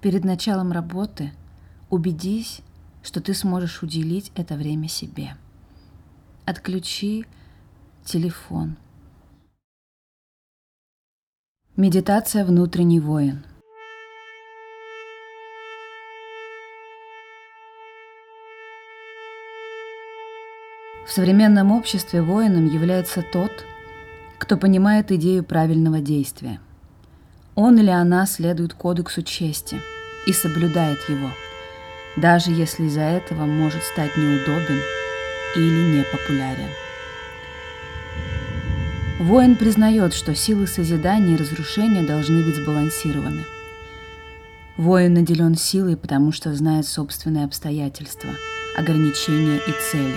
Перед началом работы убедись, что ты сможешь уделить это время себе. Отключи телефон. Медитация «Внутренний воин». В современном обществе воином является тот, кто понимает идею правильного действия. Он или она следует кодексу чести и соблюдает его, даже если из-за этого может стать неудобен или непопулярен. Воин признает, что силы созидания и разрушения должны быть сбалансированы. Воин наделен силой, потому что знает собственные обстоятельства, ограничения и цели.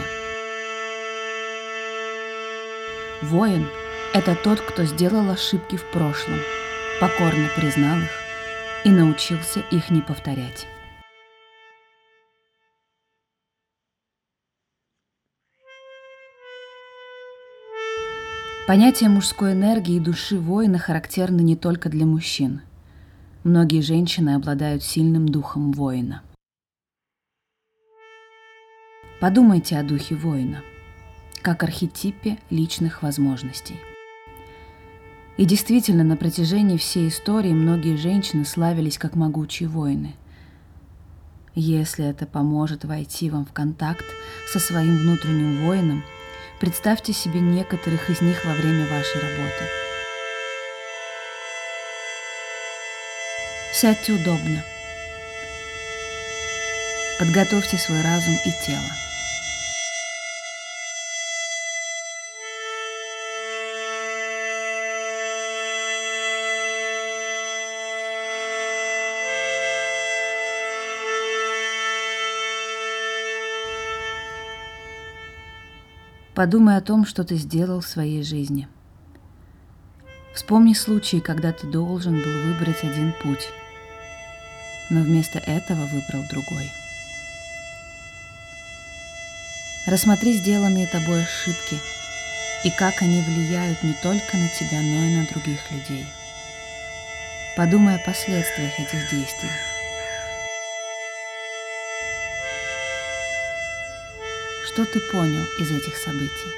Воин – это тот, кто сделал ошибки в прошлом, покорно признал их и научился их не повторять. Понятие мужской энергии и души воина характерно не только для мужчин. Многие женщины обладают сильным духом воина. Подумайте о духе воина, как архетипе личных возможностей. И действительно, на протяжении всей истории многие женщины славились как могучие воины. Если это поможет войти вам в контакт со своим внутренним воином – Представьте себе некоторых из них во время вашей работы. Сядьте удобно. Подготовьте свой разум и тело. Подумай о том, что ты сделал в своей жизни. Вспомни случаи, когда ты должен был выбрать один путь, но вместо этого выбрал другой. Рассмотри сделанные тобой ошибки и как они влияют не только на тебя, но и на других людей. Подумай о последствиях этих действий. Что ты понял из этих событий?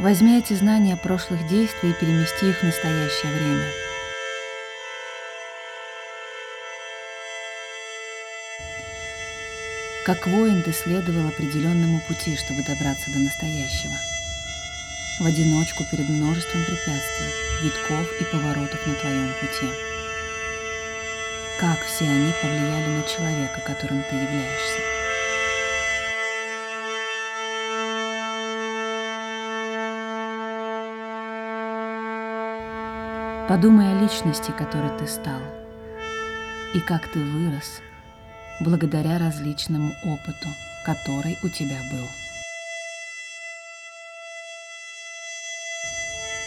Возьми эти знания прошлых действий и перемести их в настоящее время. Как воин ты следовал определенному пути, чтобы добраться до настоящего. В одиночку перед множеством препятствий, витков и поворотов на твоем пути как все они повлияли на человека, которым ты являешься. Подумай о личности, которой ты стал, и как ты вырос благодаря различному опыту, который у тебя был.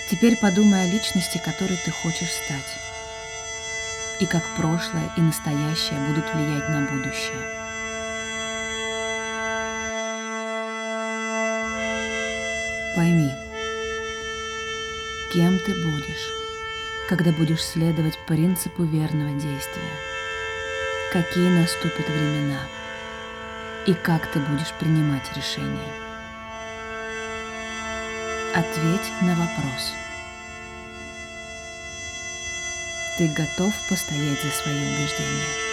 Теперь подумай о личности, которой ты хочешь стать и как прошлое и настоящее будут влиять на будущее. Пойми, кем ты будешь, когда будешь следовать принципу верного действия, какие наступят времена и как ты будешь принимать решения. Ответь на вопрос – ты готов постоять за свои убеждения.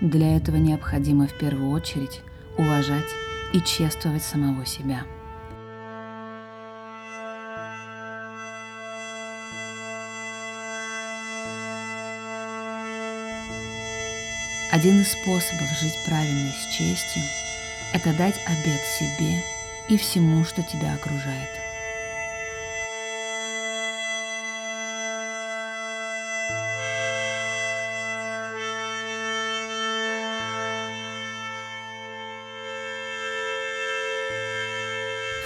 Для этого необходимо в первую очередь уважать и чествовать самого себя – Один из способов жить правильно и с честью – это дать обед себе и всему, что тебя окружает.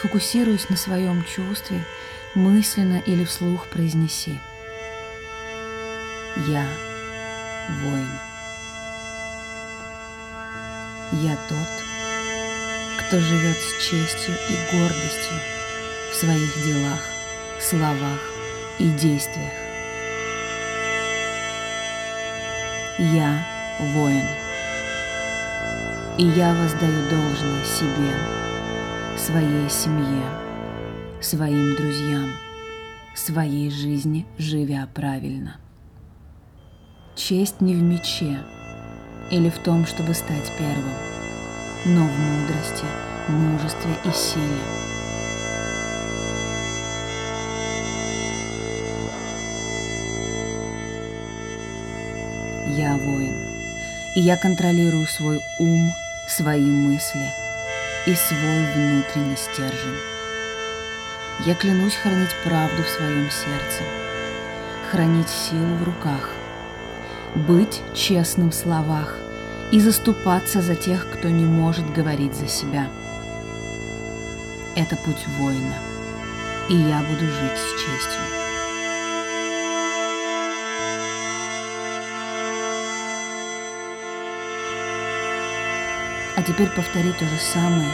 Фокусируясь на своем чувстве, мысленно или вслух произнеси – Я воин. Я тот, кто живет с честью и гордостью в своих делах, словах и действиях. Я воин. И я воздаю должное себе, своей семье, своим друзьям, своей жизни, живя правильно. Честь не в мече или в том, чтобы стать первым, но в мудрости, мужестве и силе. Я воин, и я контролирую свой ум, свои мысли и свой внутренний стержень. Я клянусь хранить правду в своем сердце, хранить силу в руках, быть честным в словах и заступаться за тех, кто не может говорить за себя. Это путь воина, и я буду жить с честью. А теперь повтори то же самое,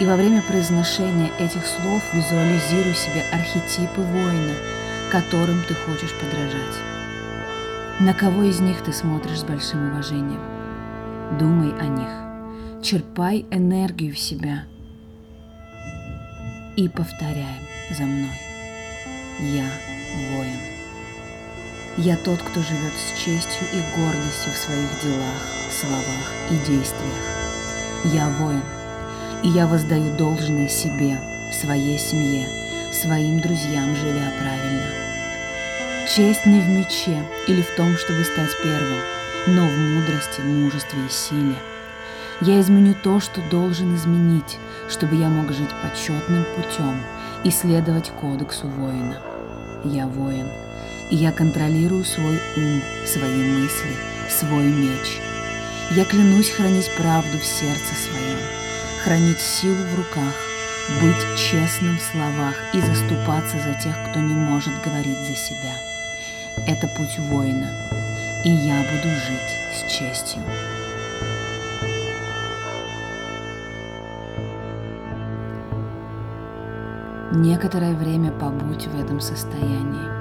и во время произношения этих слов визуализируй себе архетипы воина, которым ты хочешь подражать. На кого из них ты смотришь с большим уважением? Думай о них, черпай энергию в себя и повторяем за мной. Я воин. Я тот, кто живет с честью и гордостью в своих делах, словах и действиях. Я воин, и я воздаю должное себе, своей семье, своим друзьям, живя правильно. Честь не в мече или в том, чтобы стать первым, но в мудрости, мужестве и силе. Я изменю то, что должен изменить, чтобы я мог жить почетным путем и следовать кодексу воина. Я воин, и я контролирую свой ум, свои мысли, свой меч – я клянусь хранить правду в сердце своем, хранить силу в руках, быть честным в словах и заступаться за тех, кто не может говорить за себя. Это путь воина, и я буду жить с честью. Некоторое время побудь в этом состоянии.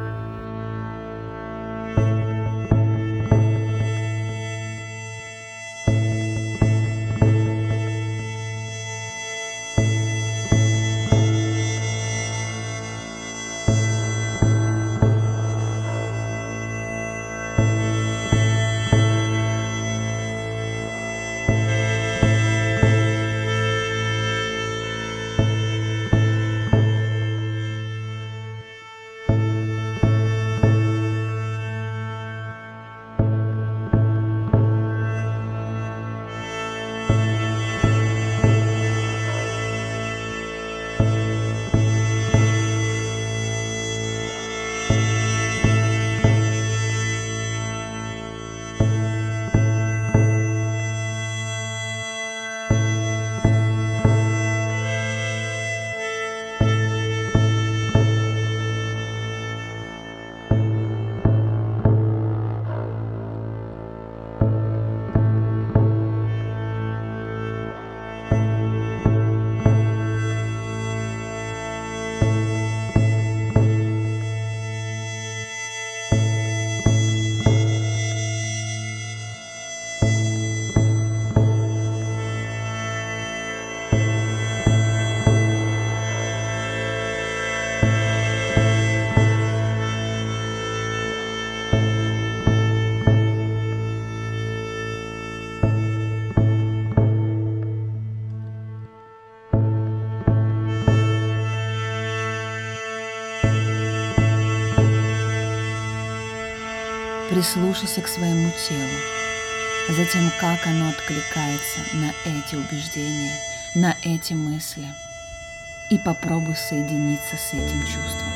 Прислушайся к своему телу, затем как оно откликается на эти убеждения, на эти мысли, и попробуй соединиться с этим чувством.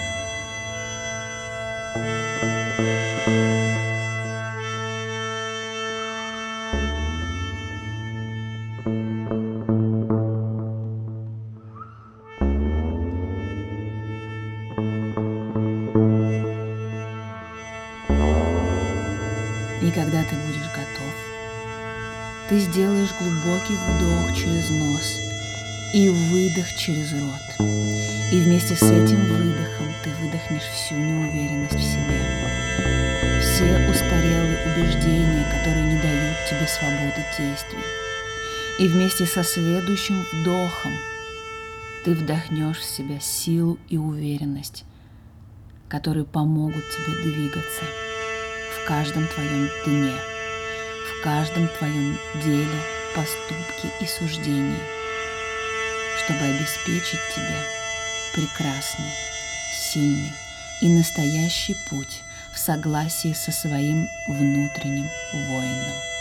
И когда ты будешь готов, ты сделаешь глубокий вдох через нос и выдох через рот. И вместе с этим выдохом ты выдохнешь всю неуверенность в себе. Все устарелые убеждения, которые не дают тебе свободы действий. И вместе со следующим вдохом ты вдохнешь в себя силу и уверенность, которые помогут тебе двигаться в каждом твоем дне, в каждом твоем деле, поступке и суждении, чтобы обеспечить тебе прекрасный, сильный и настоящий путь в согласии со своим внутренним воином.